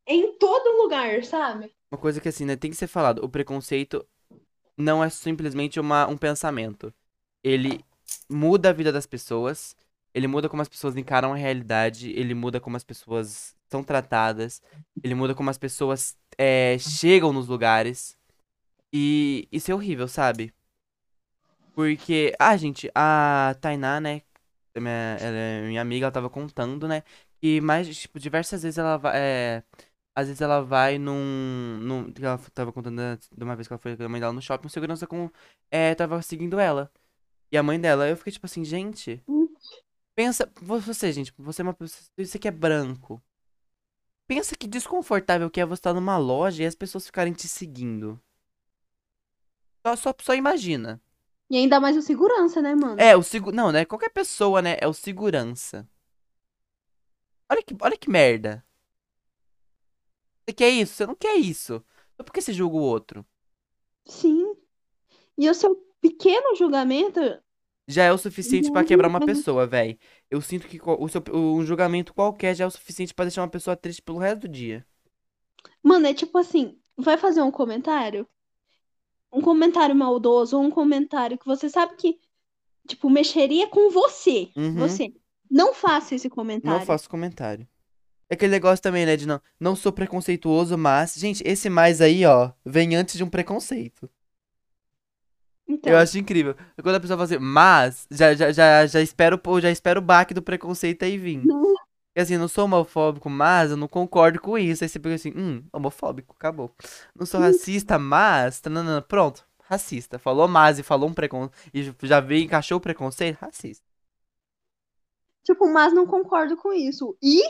é em todo lugar, sabe? Uma coisa que assim, né, tem que ser falado. O preconceito não é simplesmente uma, um pensamento. Ele muda a vida das pessoas, ele muda como as pessoas encaram a realidade, ele muda como as pessoas são tratadas, ele muda como as pessoas é, chegam nos lugares. E isso é horrível, sabe? Porque, ah, gente, a Tainá, né? Minha, ela é minha amiga, ela tava contando, né? Que mais, tipo, diversas vezes ela vai. É, às vezes ela vai num. num ela tava contando de uma vez que ela foi com a mãe dela no shopping, segurança com. É, tava seguindo ela. E a mãe dela, eu fiquei tipo assim, gente. Pensa. Você, gente, você é uma pessoa. Você que é branco. Pensa que desconfortável que é você estar numa loja e as pessoas ficarem te seguindo. Só, só, só imagina. E ainda mais o segurança, né, mano? É, o segu... Não, né? Qualquer pessoa, né? É o segurança. Olha que, olha que merda. Você quer isso? Você não quer isso. Então por que você julga o outro? Sim. E o seu pequeno julgamento. Já é o suficiente pra quebrar uma ajuda. pessoa, véi. Eu sinto que o seu, um julgamento qualquer já é o suficiente pra deixar uma pessoa triste pelo resto do dia. Mano, é tipo assim: vai fazer um comentário? Um comentário maldoso ou um comentário que você sabe que, tipo, mexeria com você. Uhum. Você. Não faça esse Não comentário. faço comentário. É aquele negócio também, né? De não, não sou preconceituoso, mas. Gente, esse mais aí, ó, vem antes de um preconceito. Eu Então, acho incrível. Quando a pessoa fala assim, mas, já, já, já, já espero, já espero o baque do preconceito aí vir. assim, não sou homofóbico, mas eu não concordo com isso. Aí você fica assim, hum, homofóbico, acabou. Não sou racista, mas. tananana, Pronto, racista. Falou mas e falou um preconceito. E já veio, encaixou o preconceito, racista. tipo, mas não concordo com isso. E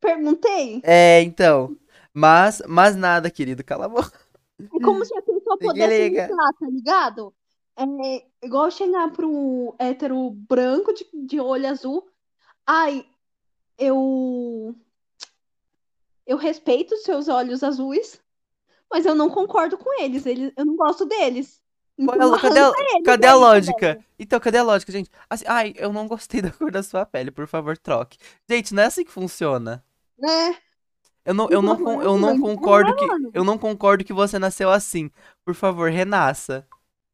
perguntei? É, então. Mas, mas nada, querido, cala a boca. É como <laughs> se a pessoa pudesse liga. mudar, tá ligado? É igual chegar pro hétero branco de, de olho azul. Ai, eu. Eu respeito os seus olhos azuis, mas eu não concordo com eles. eles eu não gosto deles. Então a- cadê a, arranca eles cadê a lógica? Então, cadê a lógica, gente? Assim, ai, eu não gostei <laughs> da cor da sua pele, por favor, troque. Gente, não é assim que funciona. Né? Eu não, eu não, favor, eu não concordo que, eu não concordo que você nasceu assim. Por favor, renasça.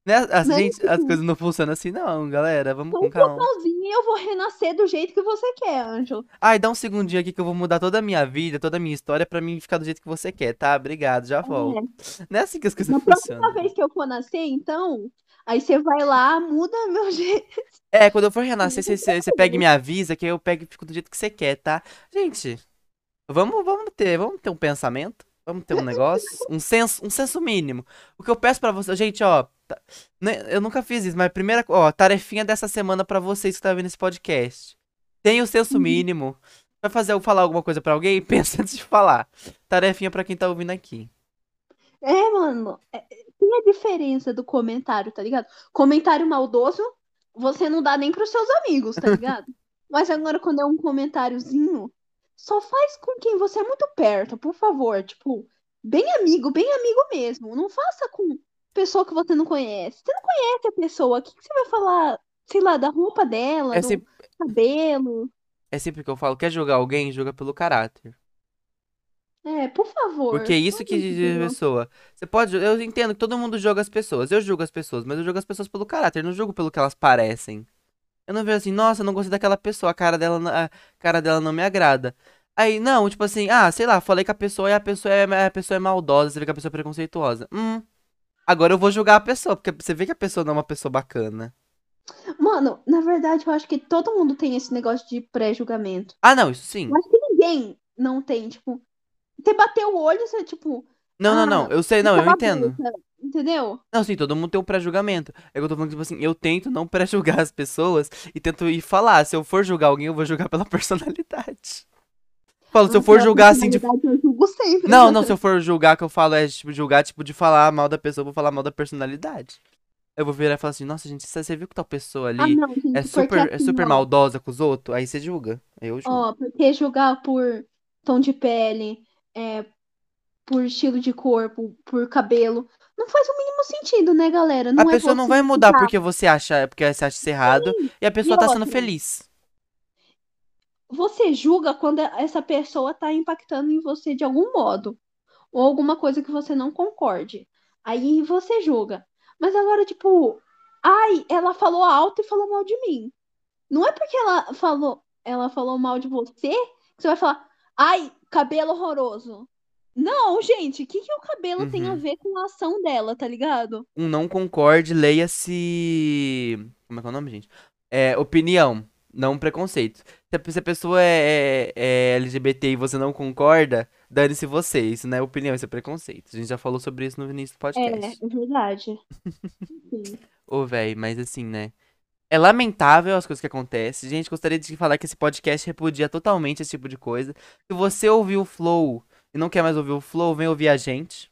Né? As, Né? gente, as coisas não funcionam assim, não, galera. Vamos com calma. sozinho e eu vou renascer do jeito que você quer, Anjo. Ai, dá um segundinho aqui que eu vou mudar toda a minha vida, toda a minha história pra mim ficar do jeito que você quer, tá? Obrigado, já volto. Não é assim que as coisas Na próxima funcionam. vez que eu for nascer, então, aí você vai lá, muda meu <laughs> jeito. É, quando eu for renascer, você, você, você pega e me avisa que eu pego e fico do jeito que você quer, tá? Gente, vamos, vamos ter, vamos ter um pensamento, vamos ter um negócio, <laughs> um senso, um senso mínimo. O que eu peço pra você, gente, ó, tá- né, eu nunca fiz isso, mas a primeira, ó, tarefinha dessa semana pra vocês que estão vendo esse podcast. Tenha o senso mínimo. Vai fazer eu falar alguma coisa pra alguém? <laughs> Pensa antes de falar. Tarefinha pra quem tá ouvindo aqui. É, mano, é- tem a diferença do comentário, tá ligado? Comentário maldoso, você não dá nem pros seus amigos, tá ligado? <laughs> Mas agora, quando é um comentáriozinho, só faz com quem você é muito perto, por favor. Tipo, bem amigo, bem amigo mesmo. Não faça com pessoa que você não conhece. Você não conhece a pessoa, o que que você vai falar, sei lá, da roupa dela, É do sempre, cabelo? é sempre que eu falo, quer julgar alguém, julga pelo caráter. É, por favor. Porque é isso que diz a pessoa. Você pode. Eu entendo que todo mundo julga as pessoas. Eu julgo as pessoas, mas eu julgo as pessoas pelo caráter, não julgo pelo que elas parecem. Eu não vejo assim, nossa, eu não gostei daquela pessoa, a cara dela, não- a cara dela não me agrada. Aí, não, tipo assim, ah, sei lá, falei que a pessoa e a pessoa é, a pessoa é maldosa, você vê que a pessoa é preconceituosa. Hum. Agora eu vou julgar a pessoa, porque você vê que a pessoa não é uma pessoa bacana. Mano, na verdade, eu acho que todo mundo tem esse negócio de pré-julgamento. Ah, não, isso sim. Eu acho que ninguém não tem, tipo, você bateu o olho, você, tipo, Não, não, ah, não, eu sei, não, eu entendo. boca, entendeu? Não, sim, todo mundo tem um pré-julgamento. É que eu tô falando, tipo assim, eu tento não pré-julgar as pessoas e tento ir falar. Se eu for julgar alguém, eu vou julgar pela <laughs> personalidade. Falo, se eu Ah, for julgar assim de. sempre. Não, não, se eu for julgar, que eu falo é tipo, julgar, tipo, de falar mal da pessoa, eu vou falar mal da personalidade. Eu vou virar e falar assim, nossa, gente, você viu que tal pessoa Ah, ali não, gente, é super, é assim, super ó, maldosa com os outros? Aí você julga. Aí eu julgo. Ó, porque julgar por tom de pele, é, por estilo de corpo, por cabelo, não faz o mínimo sentido, né, galera? A Não é pessoa não vai mudar julgar. porque você acha, porque você acha isso errado e a pessoa tá sendo outra? feliz. Você julga quando essa pessoa tá impactando em você de algum modo, ou alguma coisa que você não concorde. Aí você julga. Mas agora, tipo, ai, ela falou alto e falou mal de mim. Não é porque ela falou, ela falou mal de você que você vai falar, ai, cabelo horroroso. Não, gente, o que que o cabelo tem a Uhum. ver com a ação dela, tá ligado? Um não concorde, leia-se. Como é que é o nome, gente? É, opinião, não preconceito. Se a, pessoa é, é- é LGBT e você não concorda, dane-se você. Isso não é opinião, isso é preconceito. A gente já falou sobre isso no início do É, podcast. é verdade. Sim. <laughs> Ô, véi, mas assim, né? É lamentável as coisas que acontecem. Gente, gostaria de falar que esse podcast repudia totalmente esse tipo de coisa. Se você ouviu o Flow e não quer mais ouvir o Flow, vem ouvir a gente.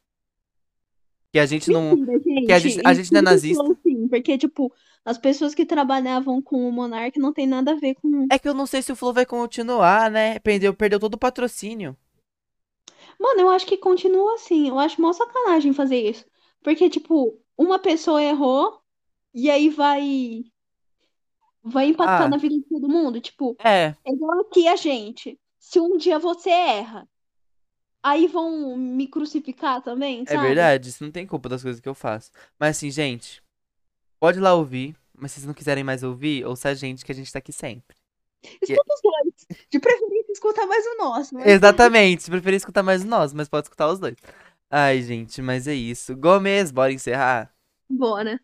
Que a gente não. Mentira, que a gente- a gente não é Isso nazista. falou sim, porque, tipo, as pessoas que trabalhavam com o Monark não tem nada a ver com. É que eu não sei se o Flow vai continuar, né? Perdeu, perdeu todo o patrocínio. Mano, eu acho que continua assim. Eu acho mó sacanagem fazer isso. Porque, tipo, uma pessoa errou e aí vai. Vai impactar Ah. na vida de todo mundo. Tipo, É, é igual aqui a gente. Se um dia você erra, aí vão me crucificar também, é sabe? verdade. Isso não tem culpa das coisas que eu faço. Mas assim, gente, pode ir lá ouvir. Mas se vocês não quiserem mais ouvir, ouça a gente que a gente tá aqui sempre. Escuta os dois. De preferência, escuta mais o nosso. mas- Exatamente. Se preferir escutar mais nós, mas pode escutar os dois. Ai, gente, mas é isso. Gomes, bora encerrar? Bora.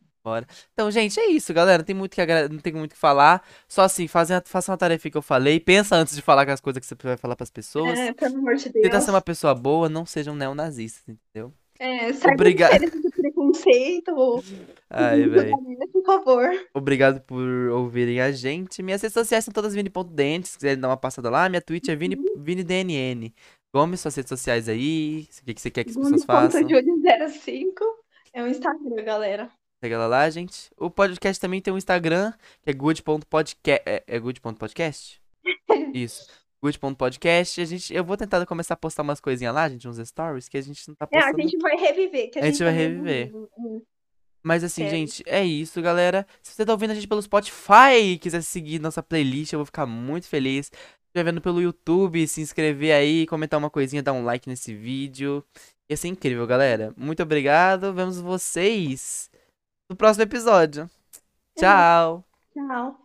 Então, gente, é isso, galera. Não tem muito que agra- não tem muito o que falar. Só assim, faça, faça uma tarefa que eu falei. Pensa antes de falar com as coisas que você vai falar pras pessoas. É, pelo amor de Tenta Deus. ser uma pessoa boa, não sejam neonazistas, entendeu? É, sai Obrigado. do preconceito. Ai, velho. Por favor. Obrigado por ouvirem a gente. Minhas redes sociais são todas vini.dente. Se quiserem dar uma passada lá, minha Twitch é vini, vinidnn. Gomes, suas redes sociais aí. O que, que você quer que as pessoas façam? Gomes.júlio05 é o Instagram, galera. Pega ela lá, gente. O podcast também tem um Instagram, que é good.podcast. É, é good.podcast? <laughs> Isso. Good.podcast. A gente, eu vou tentar começar a postar umas coisinhas lá, gente, uns stories, que a gente não tá É, postando. a gente vai reviver. A, A gente vai tá reviver. revivendo. Mas assim, Sério. gente, é isso, galera. Se você tá ouvindo a gente pelo Spotify e quiser seguir nossa playlist, eu vou ficar muito feliz. Se estiver vendo pelo YouTube, se inscrever aí, comentar uma coisinha, dar um like nesse vídeo. Ia ser incrível, galera. Muito obrigado. Vemos vocês no próximo episódio. Tchau! Tchau.